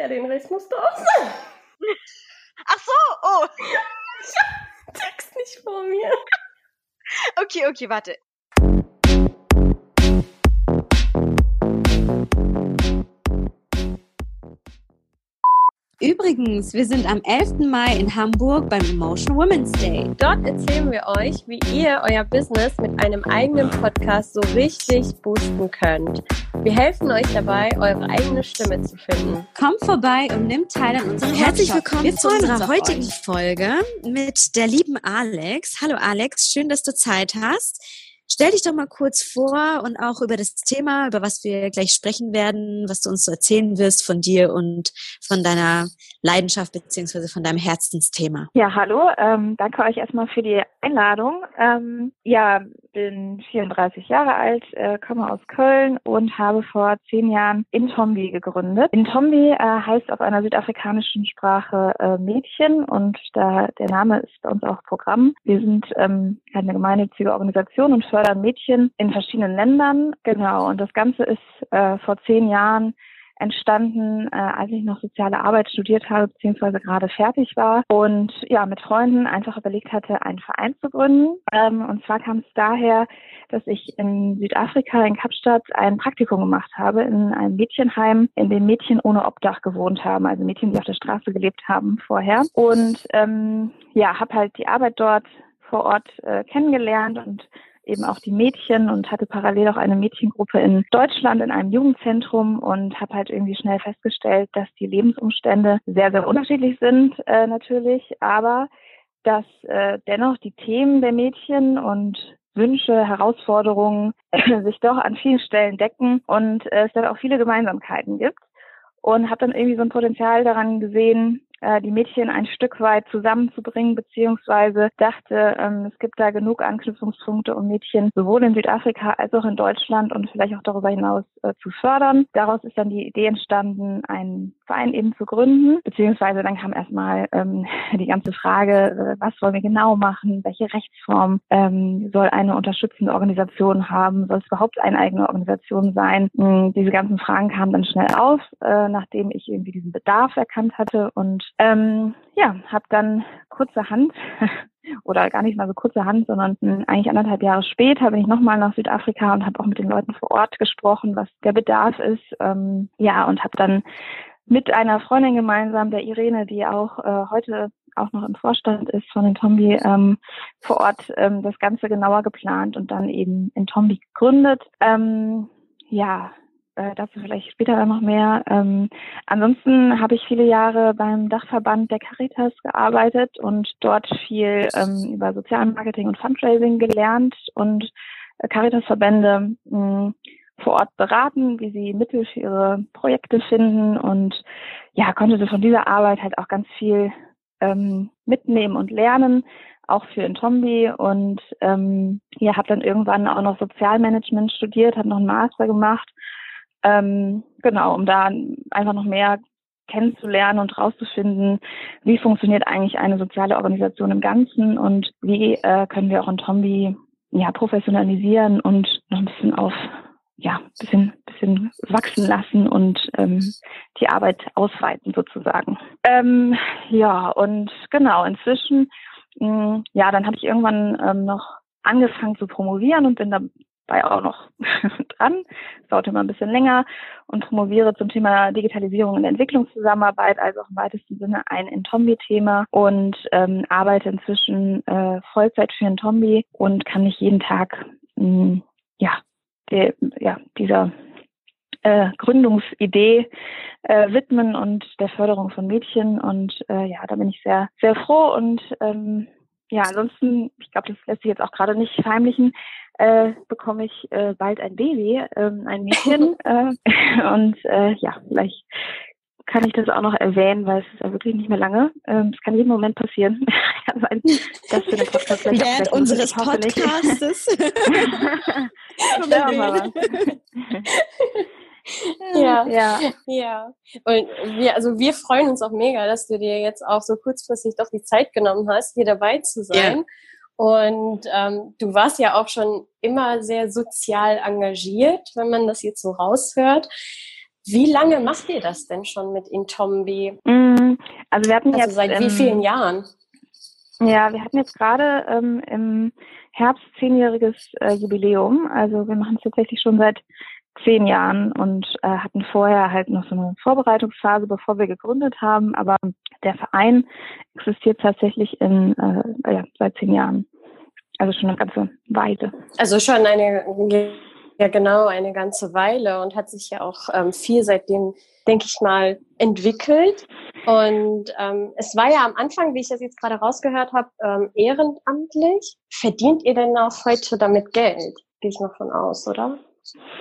Ja, den Rest musst du auch sagen. Ach so, oh. Ich hab den Text nicht vor mir. Okay, okay, warte. Übrigens, wir sind am 11. Mai in Hamburg beim Emotion Women's Day. Dort erzählen wir euch, wie ihr euer Business mit einem eigenen Podcast so richtig boosten könnt. Wir helfen euch dabei, eure eigene Stimme zu finden. Kommt vorbei und nimmt teil an unserem Herzlich Workshop. willkommen wir zu unserer heutigen euch. Folge mit der lieben Alex. Hallo Alex, schön, dass du Zeit hast. Stell dich doch mal kurz vor und auch über das Thema, über was wir gleich sprechen werden, was du uns so erzählen wirst von dir und von deiner Leidenschaft beziehungsweise von deinem Herzensthema. Ja, hallo. Ähm, danke euch erstmal für die Einladung. Ähm, ja, bin 34 Jahre alt, äh, komme aus Köln und habe vor zehn Jahren Intombi gegründet. Intombi äh, heißt auf einer südafrikanischen Sprache äh, Mädchen und da der Name ist bei uns auch Programm. Wir sind ähm, eine gemeinnützige Organisation und fördern Mädchen in verschiedenen Ländern. Genau. Und das Ganze ist äh, vor zehn Jahren entstanden, äh, als ich noch soziale Arbeit studiert habe, beziehungsweise gerade fertig war und ja, mit Freunden einfach überlegt hatte, einen Verein zu gründen. Ähm, und zwar kam es daher, dass ich in Südafrika, in Kapstadt, ein Praktikum gemacht habe in einem Mädchenheim, in dem Mädchen ohne Obdach gewohnt haben, also Mädchen, die auf der Straße gelebt haben vorher. Und ähm, ja, habe halt die Arbeit dort vor Ort äh, kennengelernt und eben auch die Mädchen und hatte parallel auch eine Mädchengruppe in Deutschland in einem Jugendzentrum und habe halt irgendwie schnell festgestellt, dass die Lebensumstände sehr, sehr unterschiedlich sind äh, natürlich, aber dass äh, dennoch die Themen der Mädchen und Wünsche, Herausforderungen sich doch an vielen Stellen decken und äh, es da auch viele Gemeinsamkeiten gibt. Und habe dann irgendwie so ein Potenzial daran gesehen, äh, die Mädchen ein Stück weit zusammenzubringen, beziehungsweise dachte, ähm, es gibt da genug Anknüpfungspunkte, um Mädchen sowohl in Südafrika als auch in Deutschland und vielleicht auch darüber hinaus äh, zu fördern. Daraus ist dann die Idee entstanden, einen Verein eben zu gründen, beziehungsweise dann kam erstmal ähm, die ganze Frage, äh, was wollen wir genau machen, welche Rechtsform ähm, soll eine unterstützende Organisation haben, soll es überhaupt eine eigene Organisation sein? Hm, diese ganzen Fragen kamen dann schnell auf, nachdem ich irgendwie diesen Bedarf erkannt hatte und ähm, ja, habe dann kurzerhand oder gar nicht mal so kurzerhand, sondern mh, eigentlich anderthalb Jahre später bin ich nochmal nach Südafrika und habe auch mit den Leuten vor Ort gesprochen, was der Bedarf ist. Ähm, ja, und habe dann mit einer Freundin gemeinsam, der Irene, die auch äh, heute auch noch im Vorstand ist von den Tombi, ähm, vor Ort ähm, das Ganze genauer geplant und dann eben in Tombi gegründet. Ähm, ja, äh, dazu vielleicht später noch mehr. Ähm, ansonsten habe ich viele Jahre beim Dachverband der Caritas gearbeitet und dort viel ähm, über Sozialmarketing und Fundraising gelernt und äh, Caritas-Verbände mh, vor Ort beraten, wie sie Mittel für ihre Projekte finden und ja, konnte von dieser Arbeit halt auch ganz viel ähm, mitnehmen und lernen, auch für Intombi und ähm, ja, habe dann irgendwann auch noch Sozialmanagement studiert, habe noch einen Master gemacht ähm, genau, um da einfach noch mehr kennenzulernen und rauszufinden, wie funktioniert eigentlich eine soziale Organisation im Ganzen und wie äh, können wir auch in Tombi ja, professionalisieren und noch ein bisschen auf ja, bisschen, bisschen wachsen lassen und ähm, die Arbeit ausweiten sozusagen. Ähm, ja, und genau, inzwischen, mh, ja, dann habe ich irgendwann ähm, noch angefangen zu promovieren und bin dabei auch noch dran. Das dauert immer ein bisschen länger und promoviere zum Thema Digitalisierung und Entwicklungszusammenarbeit, also auch im weitesten Sinne ein Entombi-Thema und ähm, arbeite inzwischen äh, Vollzeit für Entombi und kann mich jeden Tag mh, ja der, ja, dieser äh, Gründungsidee äh, widmen und der Förderung von Mädchen. Und äh, ja, da bin ich sehr, sehr froh. Und ähm, ja, ansonsten, ich glaube, das lässt sich jetzt auch gerade nicht verheimlichen, äh, bekomme ich äh, bald ein Baby, ähm, ein Mädchen. äh, und äh, ja, vielleicht kann ich das auch noch erwähnen, weil es ist ja wirklich nicht mehr lange. Ähm, Es kann jeden Moment passieren. dass wir den Podcast vielleicht auch Während unseres. Podcastes. Schauen mal. Ja, Ja. ja. Und wir, also wir freuen uns auch mega, dass du dir jetzt auch so kurzfristig doch die Zeit genommen hast, hier dabei zu sein. Und ähm, du warst ja auch schon immer sehr sozial engagiert, wenn man das jetzt so raushört. Wie lange macht ihr das denn schon mit Intombi? Mm, also wir hatten also jetzt seit wie vielen Jahren? Ja, wir hatten jetzt gerade ähm, im Herbst zehnjähriges äh, Jubiläum. Also wir machen es tatsächlich schon seit zehn Jahren und äh, hatten vorher halt noch so eine Vorbereitungsphase, bevor wir gegründet haben. Aber der Verein existiert tatsächlich in äh, ja, seit zehn Jahren. Also schon eine ganze Weile. Also schon eine ja, genau, eine ganze Weile und hat sich ja auch ähm, viel seitdem, denke ich mal, entwickelt. Und ähm, es war ja am Anfang, wie ich das jetzt gerade rausgehört habe, ähm, ehrenamtlich. Verdient ihr denn auch heute damit Geld? Gehe ich mal von aus, oder?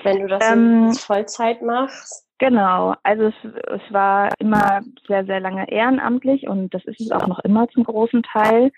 Wenn du das ähm, Vollzeit machst. Genau, also es, es war immer sehr, sehr lange ehrenamtlich und das ist es auch noch immer zum großen Teil.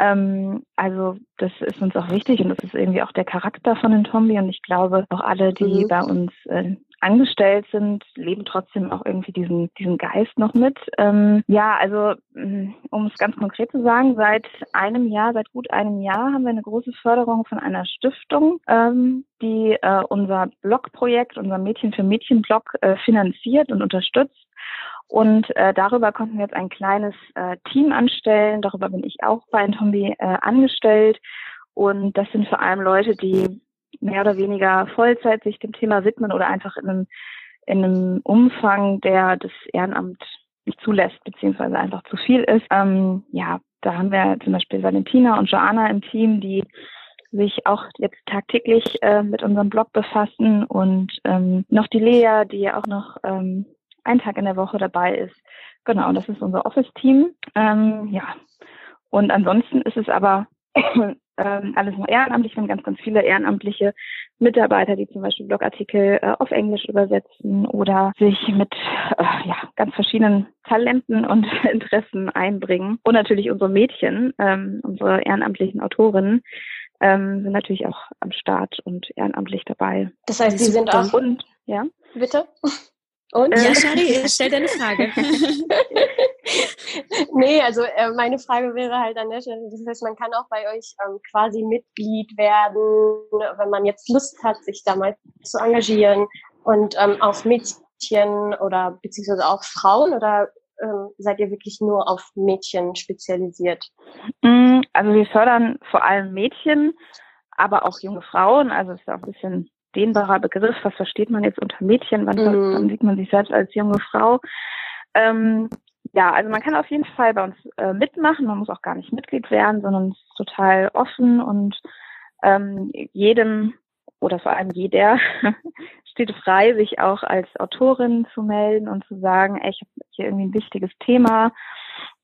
Ähm, also das ist uns auch wichtig und das ist irgendwie auch der Charakter von den Tombi und ich glaube auch alle, die mhm. bei uns äh, angestellt sind, leben trotzdem auch irgendwie diesen, diesen Geist noch mit. Ähm, ja, also mm, um es ganz konkret zu sagen, seit einem Jahr, seit gut einem Jahr haben wir eine große Förderung von einer Stiftung, ähm, die äh, unser Blogprojekt, unser Mädchen für Mädchen Blog äh, finanziert und unterstützt. Und äh, darüber konnten wir jetzt ein kleines äh, Team anstellen. Darüber bin ich auch bei Entombi äh, angestellt. Und das sind vor allem Leute, die mehr oder weniger Vollzeit sich dem Thema widmen oder einfach in einem, in einem Umfang, der das Ehrenamt nicht zulässt, beziehungsweise einfach zu viel ist. Ähm, ja, da haben wir zum Beispiel Valentina und Joanna im Team, die sich auch jetzt tagtäglich äh, mit unserem Blog befassen und ähm, noch die Lea, die ja auch noch ähm, einen Tag in der Woche dabei ist. Genau, das ist unser Office-Team. Ähm, ja, und ansonsten ist es aber ähm, alles nur ehrenamtlich. Wir haben ganz, ganz viele ehrenamtliche Mitarbeiter, die zum Beispiel Blogartikel äh, auf Englisch übersetzen oder sich mit äh, ja, ganz verschiedenen Talenten und Interessen einbringen. Und natürlich unsere Mädchen, ähm, unsere ehrenamtlichen Autorinnen, ähm, sind natürlich auch am Start und ehrenamtlich dabei. Das heißt, die sind auch. Und, ja. Bitte? Und? Ja, Shari, stell deine Frage. nee, also äh, meine Frage wäre halt an der Stelle, das heißt, man kann auch bei euch ähm, quasi Mitglied werden, wenn man jetzt Lust hat, sich da mal zu engagieren und ähm, auf Mädchen oder beziehungsweise auch Frauen oder ähm, seid ihr wirklich nur auf Mädchen spezialisiert? Mm, also wir fördern vor allem Mädchen, aber auch junge Frauen, also es ist auch ein bisschen dehnbarer Begriff. Was versteht man jetzt unter Mädchen? Wann, mhm. wann sieht man sich selbst als junge Frau? Ähm, ja, also man kann auf jeden Fall bei uns äh, mitmachen. Man muss auch gar nicht Mitglied werden, sondern es ist total offen und ähm, jedem oder vor allem jeder steht frei, sich auch als Autorin zu melden und zu sagen, ey, ich habe hier irgendwie ein wichtiges Thema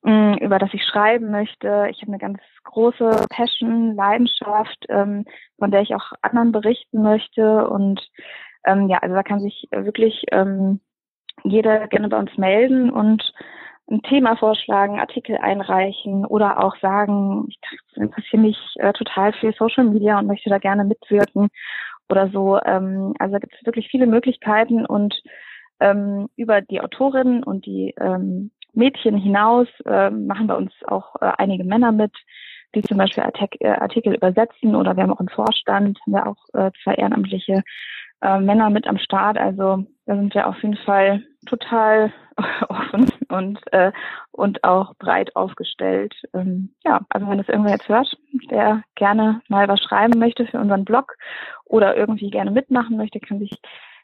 über das ich schreiben möchte. Ich habe eine ganz große Passion, Leidenschaft, ähm, von der ich auch anderen berichten möchte. Und ähm, ja, also da kann sich wirklich ähm, jeder gerne bei uns melden und ein Thema vorschlagen, Artikel einreichen oder auch sagen, ich interessiere mich äh, total für Social Media und möchte da gerne mitwirken oder so. Ähm, also da gibt es wirklich viele Möglichkeiten und ähm, über die Autorinnen und die ähm, Mädchen hinaus äh, machen bei uns auch äh, einige Männer mit, die zum Beispiel Artik äh, Artikel übersetzen oder wir haben auch einen Vorstand, haben wir auch äh, zwei ehrenamtliche äh, Männer mit am Start. Also da sind wir auf jeden Fall total offen und äh, und auch breit aufgestellt. Ähm, ja, also wenn das irgendwer jetzt hört, der gerne mal was schreiben möchte für unseren Blog oder irgendwie gerne mitmachen möchte, kann sich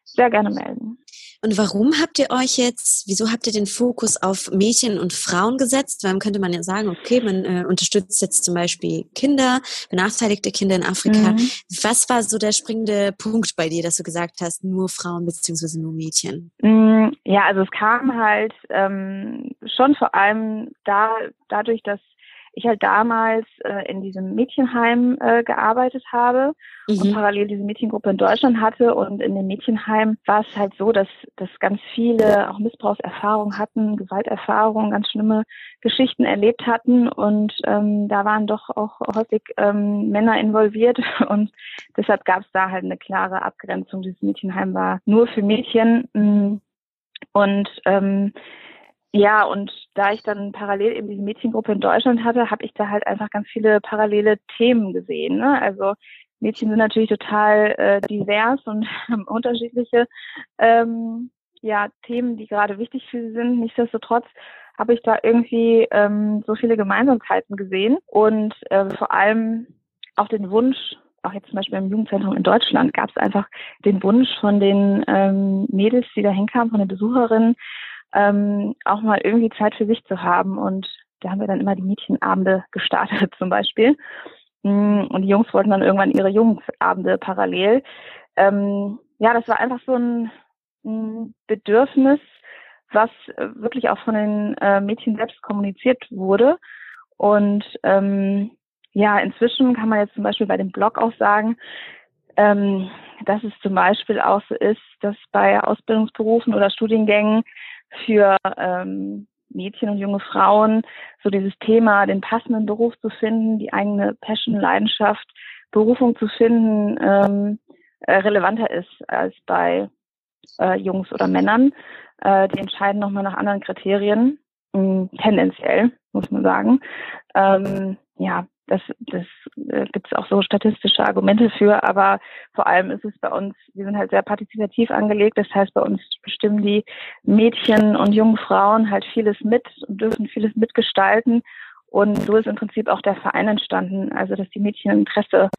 sehr gerne melden. Und warum habt ihr euch jetzt, wieso habt ihr den Fokus auf Mädchen und Frauen gesetzt? Warum könnte man ja sagen, okay, man äh, unterstützt jetzt zum Beispiel Kinder, benachteiligte Kinder in Afrika. Mhm. Was war so der springende Punkt bei dir, dass du gesagt hast, nur Frauen beziehungsweise nur Mädchen? Mm, ja, also es kam halt ähm, schon vor allem da, dadurch, dass ich halt damals äh, in diesem Mädchenheim äh, gearbeitet habe mhm. und parallel diese Mädchengruppe in Deutschland hatte. Und in dem Mädchenheim war es halt so, dass, dass ganz viele auch Missbrauchserfahrungen hatten, Gewalterfahrungen, ganz schlimme Geschichten erlebt hatten. Und ähm, da waren doch auch häufig ähm, Männer involviert. Und deshalb gab es da halt eine klare Abgrenzung. Dieses Mädchenheim war nur für Mädchen. Mm. Und ähm, ja, und da ich dann parallel eben diese Mädchengruppe in Deutschland hatte, habe ich da halt einfach ganz viele parallele Themen gesehen. Ne? Also Mädchen sind natürlich total äh, divers und haben unterschiedliche ähm, ja Themen, die gerade wichtig für sie sind. Nichtsdestotrotz habe ich da irgendwie ähm, so viele Gemeinsamkeiten gesehen und äh, vor allem auch den Wunsch, auch jetzt zum Beispiel im Jugendzentrum in Deutschland gab es einfach den Wunsch von den ähm, Mädels, die da hinkamen, von den Besucherinnen, ähm, auch mal irgendwie Zeit für sich zu haben. Und da haben wir dann immer die Mädchenabende gestartet zum Beispiel. Mm, und die Jungs wollten dann irgendwann ihre Jungsabende parallel. Ähm, ja, das war einfach so ein, ein Bedürfnis, was wirklich auch von den äh, Mädchen selbst kommuniziert wurde. Und ähm, ja, inzwischen kann man jetzt zum Beispiel bei dem Blog auch sagen, ähm, dass es zum Beispiel auch so ist, dass bei Ausbildungsberufen oder Studiengängen für ähm, Mädchen und junge Frauen so dieses Thema, den passenden Beruf zu finden, die eigene Passion, Leidenschaft, Berufung zu finden, ähm, äh, relevanter ist als bei äh, Jungs oder Männern. Äh, die entscheiden nochmal nach anderen Kriterien, mh, hm, tendenziell, muss man sagen. Ähm, ja, das, das äh, gibt es auch so statistische Argumente für, aber vor allem ist es bei uns, wir sind halt sehr partizipativ angelegt. Das heißt, bei uns bestimmen die Mädchen und jungen Frauen halt vieles mit und dürfen vieles mitgestalten. Und so ist im Prinzip auch der Verein entstanden, also dass die Mädchen Interesse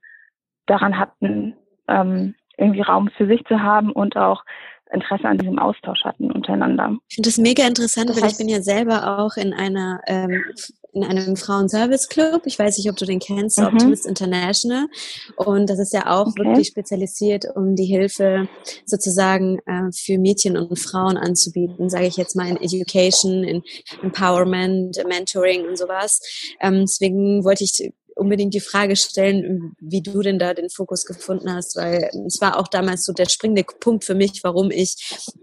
daran hatten, ähm, irgendwie Raum für sich zu haben und auch Interesse an diesem Austausch hatten untereinander. Ich finde das mega interessant, das heißt, weil ich bin ja selber auch in einer ähm, in einem Frauenservice-Club. Ich weiß nicht, ob du den kennst, mhm. Optimist International. Und das ist ja auch okay. wirklich spezialisiert, um die Hilfe sozusagen äh, für Mädchen und Frauen anzubieten, sage ich jetzt mal in Education, in Empowerment, Mentoring und sowas. Ähm, deswegen wollte ich unbedingt die Frage stellen, wie du denn da den Fokus gefunden hast, weil es war auch damals so der springende Punkt für mich, warum ich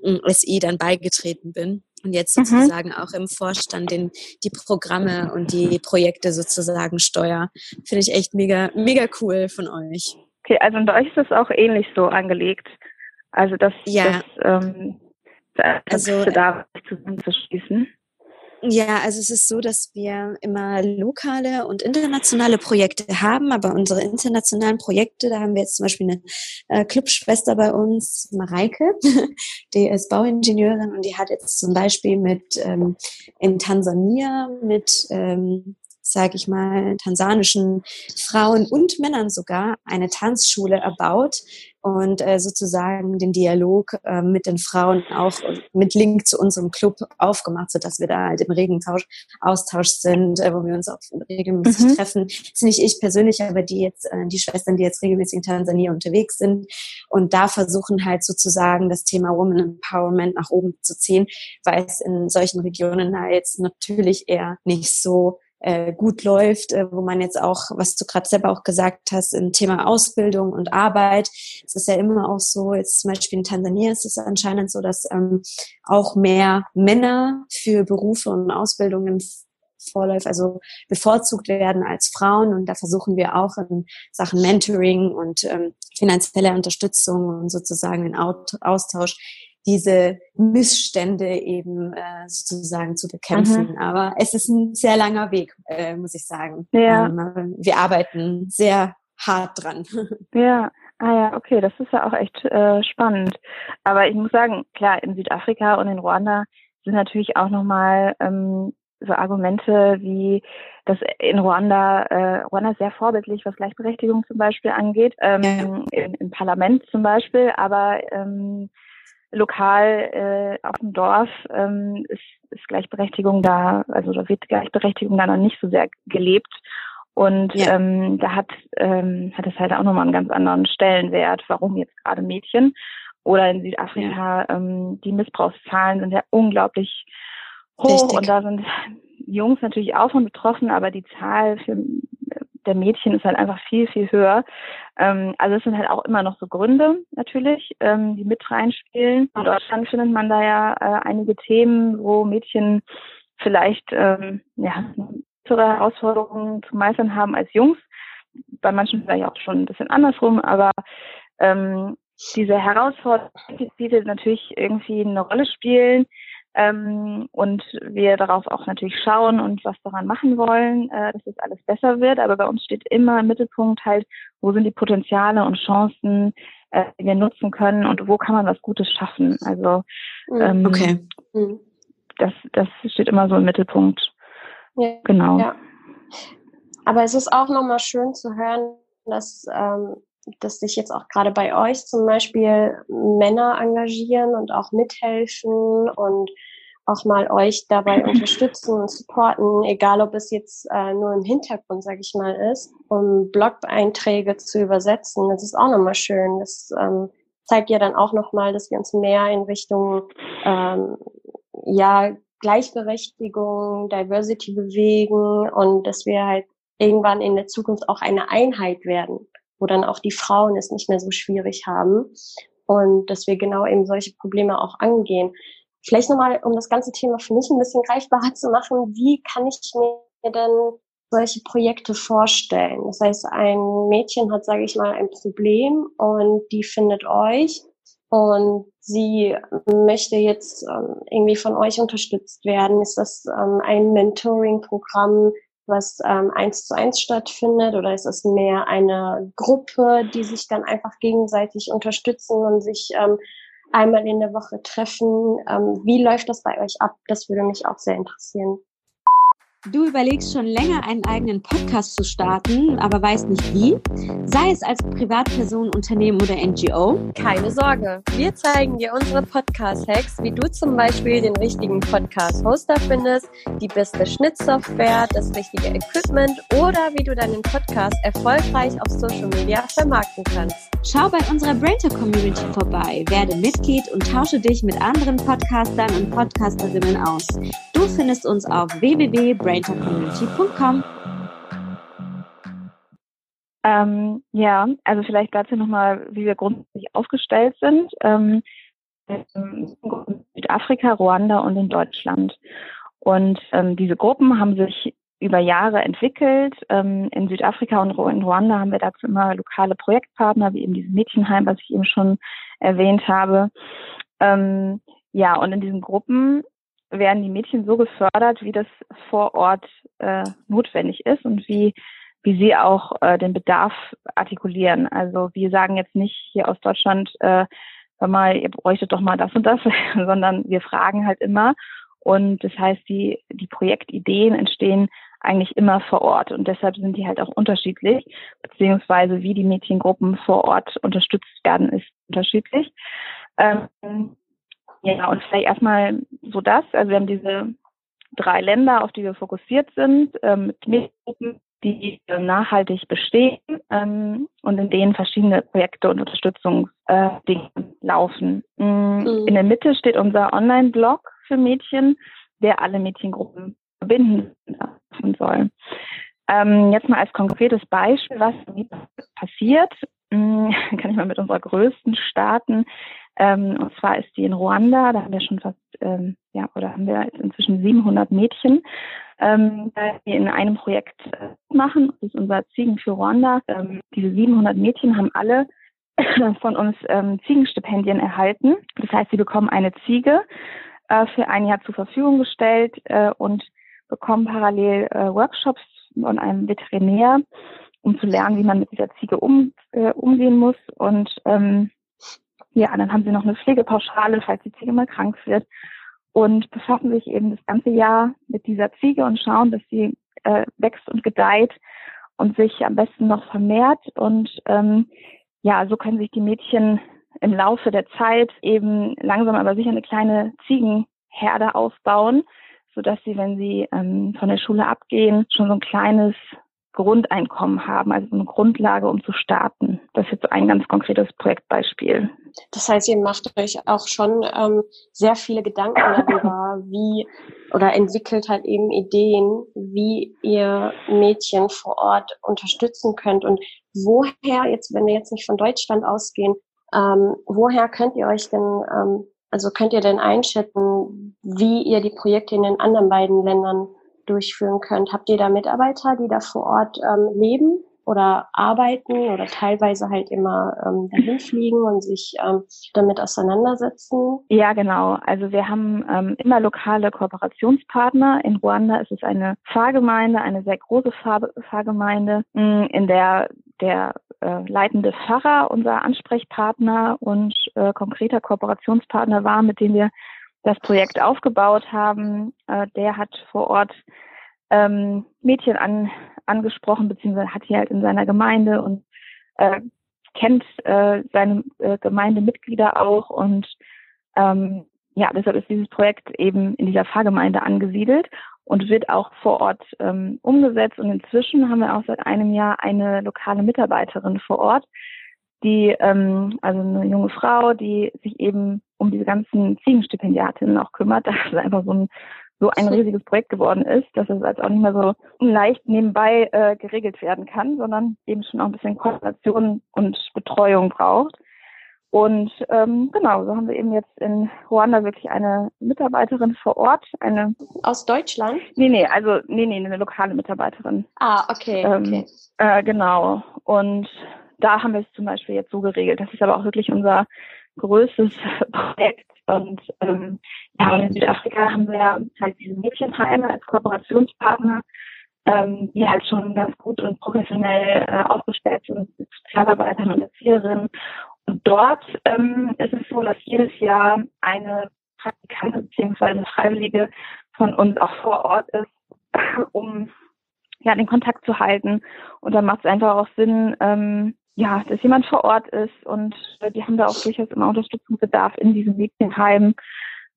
ähm, SI dann beigetreten bin und jetzt mhm. sozusagen mhm. auch im Vorstand den, die Programme und die Projekte sozusagen steuer. Finde ich echt mega, mega cool von euch. Okay, also bei euch ist das auch ähnlich so angelegt. Also das, ja. das ähm, also, da zusammenzuschließen. Ja, also es ist so, dass wir immer lokale und internationale Projekte haben, aber unsere internationalen Projekte, da haben wir jetzt zum Beispiel eine äh, Clubschwester bei uns, Mareike, die ist Bauingenieurin und die hat jetzt zum Beispiel mit ähm, in Tansania mit ähm, sage ich mal, tansanischen Frauen und Männern sogar eine Tanzschule erbaut und äh, sozusagen den Dialog äh, mit den Frauen auch mit Link zu unserem Club aufgemacht, so dass wir da halt im regen Austausch sind, äh, wo wir uns auch regelmäßig mhm. treffen. Das ist nicht ich persönlich, aber die jetzt, äh, die Schwestern, die jetzt regelmäßig in Tansania unterwegs sind und da versuchen halt sozusagen das Thema Woman Empowerment nach oben zu ziehen, weil es in solchen Regionen da jetzt natürlich eher nicht so äh, gut läuft, äh, wo man jetzt auch, was du gerade selber auch gesagt hast, im Thema Ausbildung und Arbeit, es ist ja immer auch so, jetzt zum Beispiel in Tansania ist es anscheinend so, dass ähm, auch mehr Männer für Berufe und Ausbildungen vorläuft, also bevorzugt werden als Frauen. Und da versuchen wir auch in Sachen Mentoring und ähm, finanzielle Unterstützung und sozusagen den Austausch diese Missstände eben äh, sozusagen zu bekämpfen. Mhm. Aber es ist ein sehr langer Weg, äh, muss ich sagen. Ja. Ähm, wir arbeiten sehr hart dran. Ja, ah ja, okay, das ist ja auch echt äh, spannend. Aber ich muss sagen, klar, in Südafrika und in Ruanda sind natürlich auch nochmal ähm, so Argumente wie, dass in Ruanda, äh, Ruanda ist sehr vorbildlich, was Gleichberechtigung zum Beispiel angeht, ähm, ja. im, im Parlament zum Beispiel, aber ähm, lokal äh, auf dem Dorf ähm, ist, ist Gleichberechtigung da, also da wird Gleichberechtigung da noch nicht so sehr gelebt. Und ja. ähm, da hat, ähm, hat es halt auch nochmal einen ganz anderen Stellenwert, warum jetzt gerade Mädchen. Oder in Südafrika, ja. ähm, die Missbrauchszahlen sind ja unglaublich hoch Richtig. und da sind Jungs natürlich auch von betroffen, aber die Zahl für der Mädchen ist halt einfach viel, viel höher. Ähm, also es sind halt auch immer noch so Gründe natürlich, ähm, die mit reinspielen. In Deutschland findet man da ja äh, einige Themen, wo Mädchen vielleicht ähm, ja, größere Herausforderungen zu meistern haben als Jungs. Bei manchen vielleicht auch schon ein bisschen andersrum, aber ähm, diese Herausforderungen, die natürlich irgendwie eine Rolle spielen, ähm, und wir darauf auch natürlich schauen und was daran machen wollen, äh, dass es alles besser wird. Aber bei uns steht immer im Mittelpunkt halt, wo sind die Potenziale und Chancen äh, die wir nutzen können und wo kann man was Gutes schaffen. Also Mhm. ähm, Okay. Mhm. das, das steht immer so im Mittelpunkt. Ja. Genau. Ja. Aber es ist auch nochmal schön zu hören, dass, ähm, dass sich jetzt auch gerade bei euch zum Beispiel Männer engagieren und auch mithelfen und auch mal euch dabei unterstützen und supporten, egal ob es jetzt äh, nur im Hintergrund, sage ich mal, ist, um Blog-Einträge zu übersetzen. Das ist auch nochmal schön. Das ähm, zeigt ja dann auch nochmal, dass wir uns mehr in Richtung ähm, ja, Gleichberechtigung, Diversity bewegen und dass wir halt irgendwann in der Zukunft auch eine Einheit werden, wo dann auch die Frauen es nicht mehr so schwierig haben und dass wir genau eben solche Probleme auch angehen. Vielleicht nochmal, um das ganze Thema für mich ein bisschen greifbarer zu machen, wie kann ich mir denn solche Projekte vorstellen? Das heißt, ein Mädchen hat, sage ich mal, ein Problem und die findet euch und sie möchte jetzt ähm, irgendwie von euch unterstützt werden. Ist das ähm, ein Mentoring-Programm, was ähm, eins zu eins stattfindet oder ist es mehr eine Gruppe, die sich dann einfach gegenseitig unterstützen und sich ähm, einmal in der Woche treffen? Ähm, wie läuft das bei euch ab? Das würde mich auch sehr interessieren. Du überlegst schon länger, einen eigenen Podcast zu starten, aber weißt nicht wie? Sei es als Privatperson, Unternehmen oder NGO? Keine Sorge, wir zeigen dir unsere Podcast-Hacks, wie du zum Beispiel den richtigen Podcast-Hoster findest, die beste Schnittsoftware, das richtige Equipment oder wie du deinen Podcast erfolgreich auf Social Media vermarkten kannst. Schau bei unserer Brainter Community vorbei, werde Mitglied und tausche dich mit anderen Podcastern und Podcasterinnen aus. Du findest uns auf www.braintercommunity.com. Ähm, ja, also vielleicht dazu nochmal, wie wir grundsätzlich aufgestellt sind. Ähm, in Südafrika, Ruanda und in Deutschland. Und ähm, diese Gruppen haben sich über Jahre entwickelt. Ähm, in Südafrika und in Ruanda haben wir dazu immer lokale Projektpartner, wie eben dieses Mädchenheim, was ich eben schon erwähnt habe. Ähm, ja, und in diesen Gruppen werden die Mädchen so gefördert, wie das vor Ort äh, notwendig ist und wie wie sie auch äh, den Bedarf artikulieren. Also wir sagen jetzt nicht hier aus Deutschland, äh, hör mal, ihr bräuchtet doch mal das und das, sondern wir fragen halt immer. Und das heißt, die, die Projektideen entstehen eigentlich immer vor Ort und deshalb sind die halt auch unterschiedlich, beziehungsweise wie die Mädchengruppen vor Ort unterstützt werden, ist unterschiedlich. Ähm, ja, und vielleicht erstmal so das. Also wir haben diese drei Länder, auf die wir fokussiert sind, ähm, mit Mädchengruppen, die äh, nachhaltig bestehen ähm, und in denen verschiedene Projekte und Unterstützungsdinge äh, laufen. Mm, Mhm. In der Mitte steht unser Online-Blog für Mädchen, der alle Mädchengruppen verbinden soll. Ähm, jetzt mal als konkretes Beispiel, was passiert, mm, kann ich mal mit unserer größten starten. Ähm, und zwar ist die in Ruanda, da haben wir schon fast, ähm, ja, oder haben wir jetzt inzwischen 700 Mädchen, ähm, die in einem Projekt äh, machen. Das ist unser Ziegen für Ruanda. Ähm, diese 700 Mädchen haben alle von uns ähm, Ziegenstipendien erhalten. Das heißt, sie bekommen eine Ziege äh, für ein Jahr zur Verfügung gestellt äh, und bekommen parallel äh, Workshops von einem Veterinär, um zu lernen, wie man mit dieser Ziege um, äh, umgehen muss. Und ähm, ja, dann haben sie noch eine Pflegepauschale, falls die Ziege mal krank wird und befassen sich eben das ganze Jahr mit dieser Ziege und schauen, dass sie äh, wächst und gedeiht und sich am besten noch vermehrt. Und ähm, ja, so können sich die Mädchen im Laufe der Zeit eben langsam aber sicher eine kleine Ziegenherde aufbauen, sodass sie, wenn sie ähm, von der Schule abgehen, schon so ein kleines Grundeinkommen haben, also eine Grundlage, um zu starten. Das ist jetzt so ein ganz konkretes Projektbeispiel. Das heißt, ihr macht euch auch schon ähm, sehr viele Gedanken darüber, wie oder entwickelt halt eben Ideen, wie ihr Mädchen vor Ort unterstützen könnt und woher jetzt, wenn wir jetzt nicht von Deutschland ausgehen, ähm, woher könnt ihr euch denn, ähm, also könnt ihr denn einschätzen, wie ihr die Projekte in den anderen beiden Ländern durchführen könnt? Habt ihr da Mitarbeiter, die da vor Ort ähm, leben oder arbeiten oder teilweise halt immer ähm, dahin fliegen und sich ähm, damit auseinandersetzen? Ja, genau. Also wir haben ähm, immer lokale Kooperationspartner. In Ruanda ist es eine Pfarrgemeinde, eine sehr große Pfarr Pfarrgemeinde, mh, in der der äh, leitende Pfarrer unser Ansprechpartner und äh, konkreter Kooperationspartner war, mit dem wir das Projekt aufgebaut haben. Äh, der hat vor Ort ähm, Mädchen an, angesprochen, beziehungsweise hat die halt in seiner Gemeinde und äh, kennt äh, seine äh, Gemeindemitglieder auch und ähm, ja, deshalb ist dieses Projekt eben in dieser Pfarrgemeinde angesiedelt und wird auch vor Ort ähm, umgesetzt. Und inzwischen haben wir auch seit einem Jahr eine lokale Mitarbeiterin vor Ort, die, ähm, also eine junge Frau, die sich eben um diese ganzen Ziegenstipendiatinnen auch kümmert. Das ist einfach so ein so ein riesiges Projekt geworden ist, dass es als auch nicht mehr so leicht nebenbei äh, geregelt werden kann, sondern eben schon auch ein bisschen Koordination und Betreuung braucht. Und ähm, genau, so haben wir eben jetzt in Ruanda wirklich eine Mitarbeiterin vor Ort, eine aus Deutschland? Nee, nee, also nee, nee, eine lokale Mitarbeiterin. Ah, okay, ähm, okay. Äh, genau. Und da haben wir es zum Beispiel jetzt so geregelt. Das ist aber auch wirklich unser größtes Projekt und ähm, ja, in Südafrika haben wir halt diese Mädchenheime als Kooperationspartner, ähm, die halt schon ganz gut und professionell äh, aufgestellt sind mit Sozialarbeitern und Erzieherinnen. Und dort ähm, ist es so, dass jedes Jahr eine Praktikantin bzw. Freiwillige von uns auch vor Ort ist, um ja den Kontakt zu halten. Und dann macht es einfach auch Sinn, ähm, ja, dass jemand vor Ort ist und die haben da auch durchaus immer Unterstützungsbedarf in diesem Mädchenheim.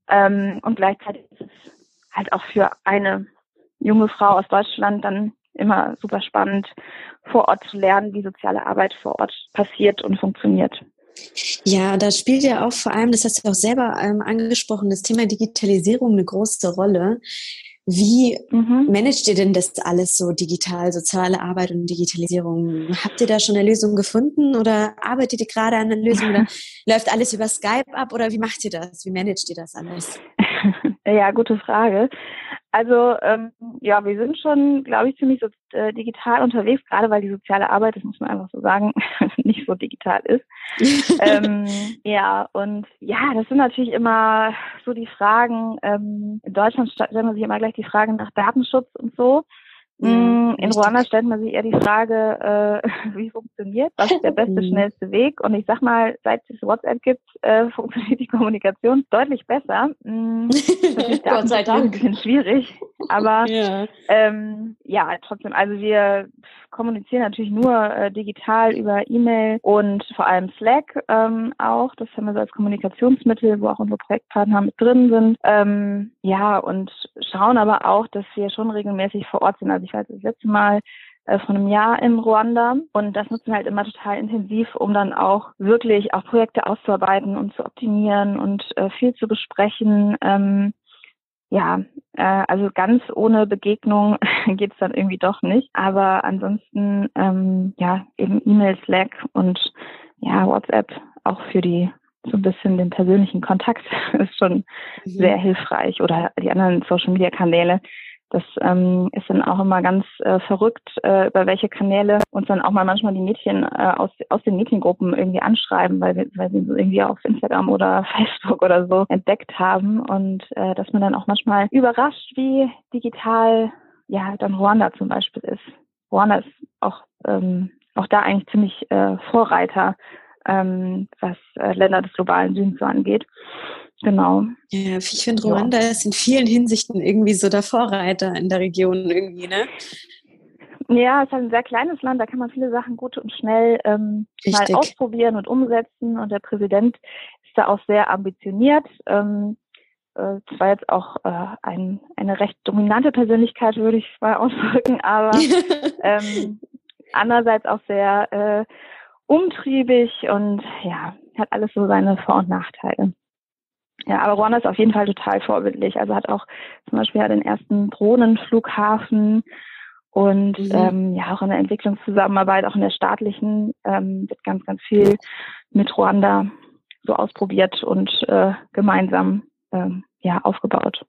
Ähm, und gleichzeitig ist es halt auch für eine junge Frau aus Deutschland dann immer super spannend, vor Ort zu lernen, wie soziale Arbeit vor Ort passiert und funktioniert. Ja, da spielt ja auch vor allem, das hast du auch selber ähm, angesprochen, das Thema Digitalisierung eine große Rolle. Wie mhm. managt ihr denn das alles so digital, soziale Arbeit und Digitalisierung? Habt ihr da schon eine Lösung gefunden oder arbeitet ihr gerade an einer Lösung oder läuft alles über Skype ab oder wie macht ihr das? Wie managt ihr das alles? Ja, gute Frage. Also ähm, ja, wir sind schon, glaube ich, ziemlich so, äh, digital unterwegs, gerade weil die soziale Arbeit, das muss man einfach so sagen, nicht so digital ist. ähm, ja, und ja, das sind natürlich immer so die Fragen. Ähm, in Deutschland stellt man sich immer gleich die Fragen nach Datenschutz und so. Mm, in Ruanda stellt man sich eher die Frage, äh, wie funktioniert, was ist der beste, schnellste Weg? Und ich sag mal, seit es WhatsApp gibt, äh, funktioniert die Kommunikation deutlich besser. Mm, Gott sei Dank. Ein bisschen schwierig, aber ja. Ähm, ja, trotzdem, also wir kommunizieren natürlich nur äh, digital über E-Mail und vor allem Slack ähm, auch. Das haben wir so als Kommunikationsmittel, wo auch unsere Projektpartner mit drin sind. Ähm, ja, und schauen aber auch, dass wir schon regelmäßig vor Ort sind. Also ich war das letzte Mal äh, von einem Jahr in Ruanda und das nutzen wir halt immer total intensiv, um dann auch wirklich auch Projekte auszuarbeiten und zu optimieren und äh, viel zu besprechen. Ähm, ja, äh, also ganz ohne Begegnung geht's dann irgendwie doch nicht. Aber ansonsten, ähm, ja, eben E-Mail, Slack und ja, WhatsApp auch für die so ein bisschen den persönlichen Kontakt ist schon mhm. sehr hilfreich oder die anderen Social Media Kanäle. Das ähm, ist dann auch immer ganz äh, verrückt, äh, über welche Kanäle uns dann auch mal manchmal die Mädchen äh, aus, aus den Mädchengruppen irgendwie anschreiben, weil, wir, weil sie so irgendwie auf Instagram oder Facebook oder so entdeckt haben. Und äh, dass man dann auch manchmal überrascht, wie digital ja dann Ruanda zum Beispiel ist. Ruanda ist auch, ähm, auch da eigentlich ziemlich äh, Vorreiter, ähm, was äh, Länder des globalen Südens so angeht. Genau. Ja, ich finde, Ruanda ja. ist in vielen Hinsichten irgendwie so der Vorreiter in der Region irgendwie, ne? Ja, es ist halt ein sehr kleines Land, da kann man viele Sachen gut und schnell ähm, mal ausprobieren und umsetzen. Und der Präsident ist da auch sehr ambitioniert. Ähm, äh, zwar jetzt auch äh, ein, eine recht dominante Persönlichkeit, würde ich mal ausdrücken, aber ähm, andererseits auch sehr äh, umtriebig und ja, hat alles so seine Vor- und Nachteile. Ja, aber Ruanda ist auf jeden Fall total vorbildlich. Also hat auch zum Beispiel ja den ersten Drohnenflughafen und mhm. ähm, ja auch in der Entwicklungszusammenarbeit, auch in der staatlichen, ähm, wird ganz, ganz viel mit Ruanda so ausprobiert und äh, gemeinsam ähm, ja aufgebaut.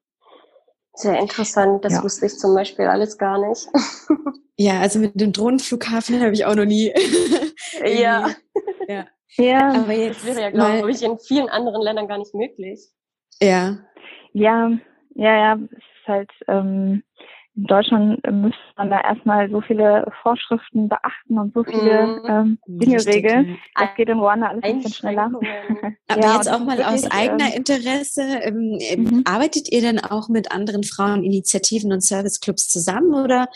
Sehr interessant, das ja. wusste ich zum Beispiel alles gar nicht. ja, also mit dem Drohnenflughafen habe ich auch noch nie. ja. ja. Ja, aber jetzt das wäre ja, glaube ich, in vielen anderen Ländern gar nicht möglich. Ja. Ja, ja, ja, es ist halt, ähm, in Deutschland müsste man da erstmal so viele Vorschriften beachten und so viele Mhm. ähm, Dinge Richtig, regeln. Das geht in Ruanda alles ein bisschen schneller. Aber Ja, jetzt auch mal aus eigener ähm, Interesse, ähm, ähm, Mhm. arbeitet ihr denn auch mit anderen Fraueninitiativen und Serviceclubs zusammen oder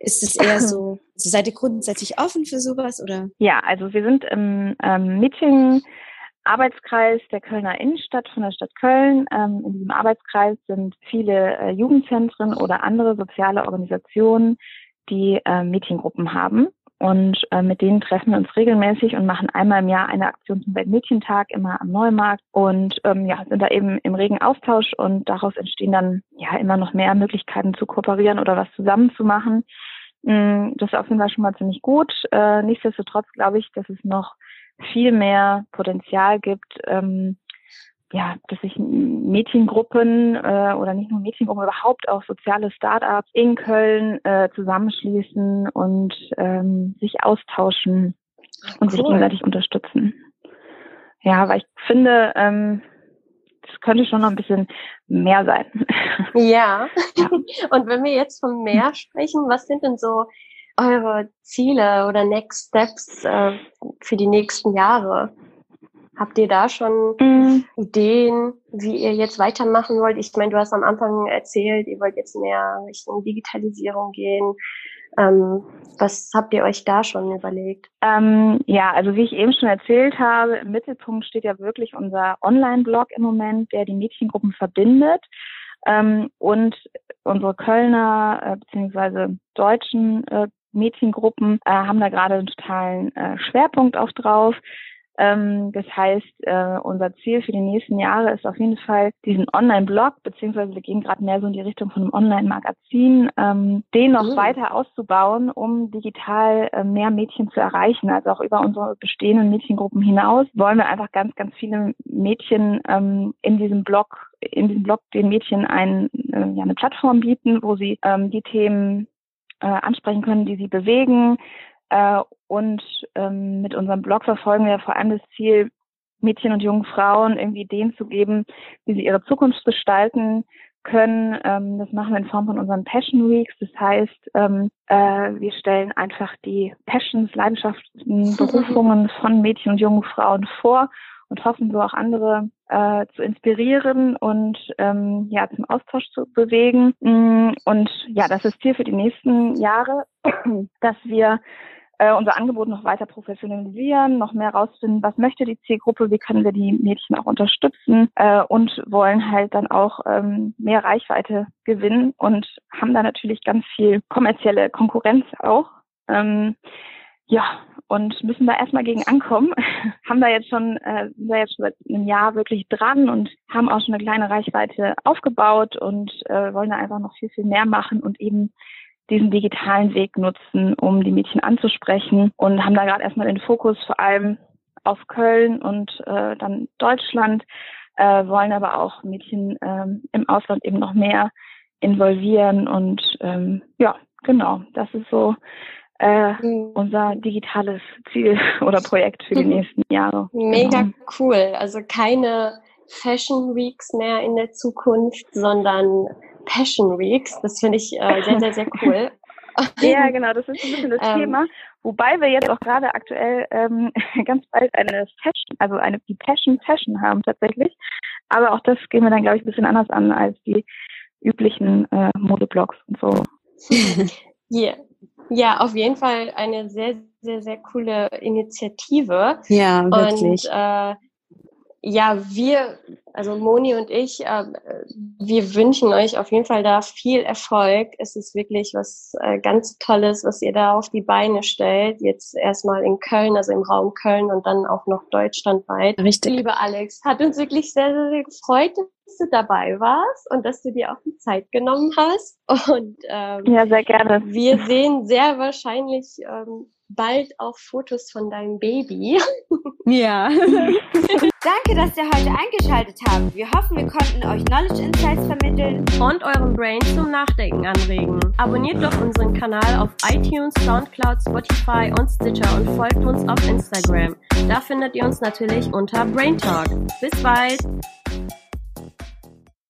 ist es eher so, also seid ihr grundsätzlich offen für sowas oder? Ja, also wir sind im ähm, Meeting Arbeitskreis der Kölner Innenstadt von der Stadt Köln. Ähm, in diesem Arbeitskreis sind viele äh, Jugendzentren oder andere soziale Organisationen, die äh, Meetinggruppen haben. Und äh, mit denen treffen wir uns regelmäßig und machen einmal im Jahr eine Aktion zum Weltmädchentag, immer am Neumarkt. Und ähm, ja, sind da eben im regen Austausch und daraus entstehen dann ja immer noch mehr Möglichkeiten zu kooperieren oder was zusammen zu machen. Mm, Das ist auf jeden Fall schon mal ziemlich gut. Äh, nichtsdestotrotz glaube ich, dass es noch viel mehr Potenzial gibt, ähm, ja, dass sich Mädchengruppen äh, oder nicht nur Mädchengruppen, überhaupt auch soziale Startups in Köln äh, zusammenschließen und ähm, sich austauschen und sich gegenseitig unterstützen. Ja, weil ich finde, ähm, es könnte schon noch ein bisschen mehr sein. Ja. Ja. Und wenn wir jetzt vom Meer sprechen, was sind denn so eure Ziele oder Next Steps äh, für die nächsten Jahre? Habt ihr da schon Mm, Ideen, wie ihr jetzt weitermachen wollt? Ich meine, du hast am Anfang erzählt, ihr wollt jetzt mehr Richtung Digitalisierung gehen. Ähm, was habt ihr euch da schon überlegt? Ähm, ja, also wie ich eben schon erzählt habe, im Mittelpunkt steht ja wirklich unser Online-Blog im Moment, der die Mädchengruppen verbindet. Ähm, und unsere Kölner äh, beziehungsweise deutschen äh, Mädchengruppen äh, haben da gerade einen totalen äh, Schwerpunkt auch drauf. Ähm, das heißt, äh, unser Ziel für die nächsten Jahre ist auf jeden Fall diesen Online-Blog, beziehungsweise wir gehen gerade mehr so in die Richtung von einem Online-Magazin, ähm, den noch Mhm. weiter auszubauen, um digital äh, mehr Mädchen zu erreichen. Also auch über unsere bestehenden Mädchengruppen hinaus wollen wir einfach ganz, ganz viele Mädchen ähm, in diesem Blog, in diesem Blog den Mädchen ein, äh, ja, eine Plattform bieten, wo sie ähm, die Themen äh, ansprechen können, die sie bewegen, äh, und ähm, mit unserem Blog verfolgen wir vor allem das Ziel, Mädchen und jungen Frauen irgendwie Ideen zu geben, wie sie ihre Zukunft gestalten können. Ähm, das machen wir in Form von unseren Passion Weeks. Das heißt, ähm, äh, wir stellen einfach die Passions, Leidenschaften, Berufungen von Mädchen und jungen Frauen vor und hoffen so auch andere äh, zu inspirieren und ähm, ja zum Austausch zu bewegen. Mm, Und ja, das ist Ziel für die nächsten Jahre, dass wir äh, unser Angebot noch weiter professionalisieren, noch mehr rausfinden, was möchte die Zielgruppe, wie können wir die Mädchen auch unterstützen äh, und wollen halt dann auch ähm, mehr Reichweite gewinnen und haben da natürlich ganz viel kommerzielle Konkurrenz auch. Ähm, ja, und müssen da erstmal gegen ankommen. haben da jetzt schon, äh, sind da jetzt schon seit einem Jahr wirklich dran und haben auch schon eine kleine Reichweite aufgebaut und äh, wollen da einfach noch viel, viel mehr machen und eben diesen digitalen Weg nutzen, um die Mädchen anzusprechen und haben da gerade erstmal den Fokus vor allem auf Köln und äh, dann Deutschland, äh, wollen aber auch Mädchen ähm, im Ausland eben noch mehr involvieren und ähm, ja, genau, das ist so äh, unser digitales Ziel oder Projekt für die nächsten Jahre. Mega Genau. cool. Also keine Fashion Weeks mehr in der Zukunft, sondern Passion Weeks. Das finde ich äh, sehr, sehr, sehr cool. Ja, genau, das ist ein bisschen das Ähm, Thema. Wobei wir jetzt auch gerade aktuell ähm, ganz bald eine Fashion, also eine die Passion Fashion haben tatsächlich. Aber auch das gehen wir dann, glaube ich, ein bisschen anders an als die üblichen äh, Modeblogs und so. Ja. Ja, auf jeden Fall eine sehr, sehr, sehr coole Initiative. Ja, wirklich. Und äh, ja, wir, also Moni und ich, äh, wir wünschen euch auf jeden Fall da viel Erfolg. Es ist wirklich was äh, ganz Tolles, was ihr da auf die Beine stellt. Jetzt erstmal in Köln, also im Raum Köln und dann auch noch deutschlandweit. Richtig. Liebe Alex, hat uns wirklich sehr, sehr, sehr gefreut, dass du dabei warst und dass du dir auch die Zeit genommen hast. Und ähm, Ja, sehr gerne. wir sehen sehr wahrscheinlich ähm, bald auch Fotos von deinem Baby. Ja. Danke, dass ihr heute eingeschaltet habt. Wir hoffen, wir konnten euch Knowledge Insights vermitteln. und euren Brain zum Nachdenken anregen. Abonniert doch unseren Kanal auf iTunes, Soundcloud, Spotify und Stitcher und folgt uns auf Instagram. Da findet ihr uns natürlich unter Brain Talk. Bis bald!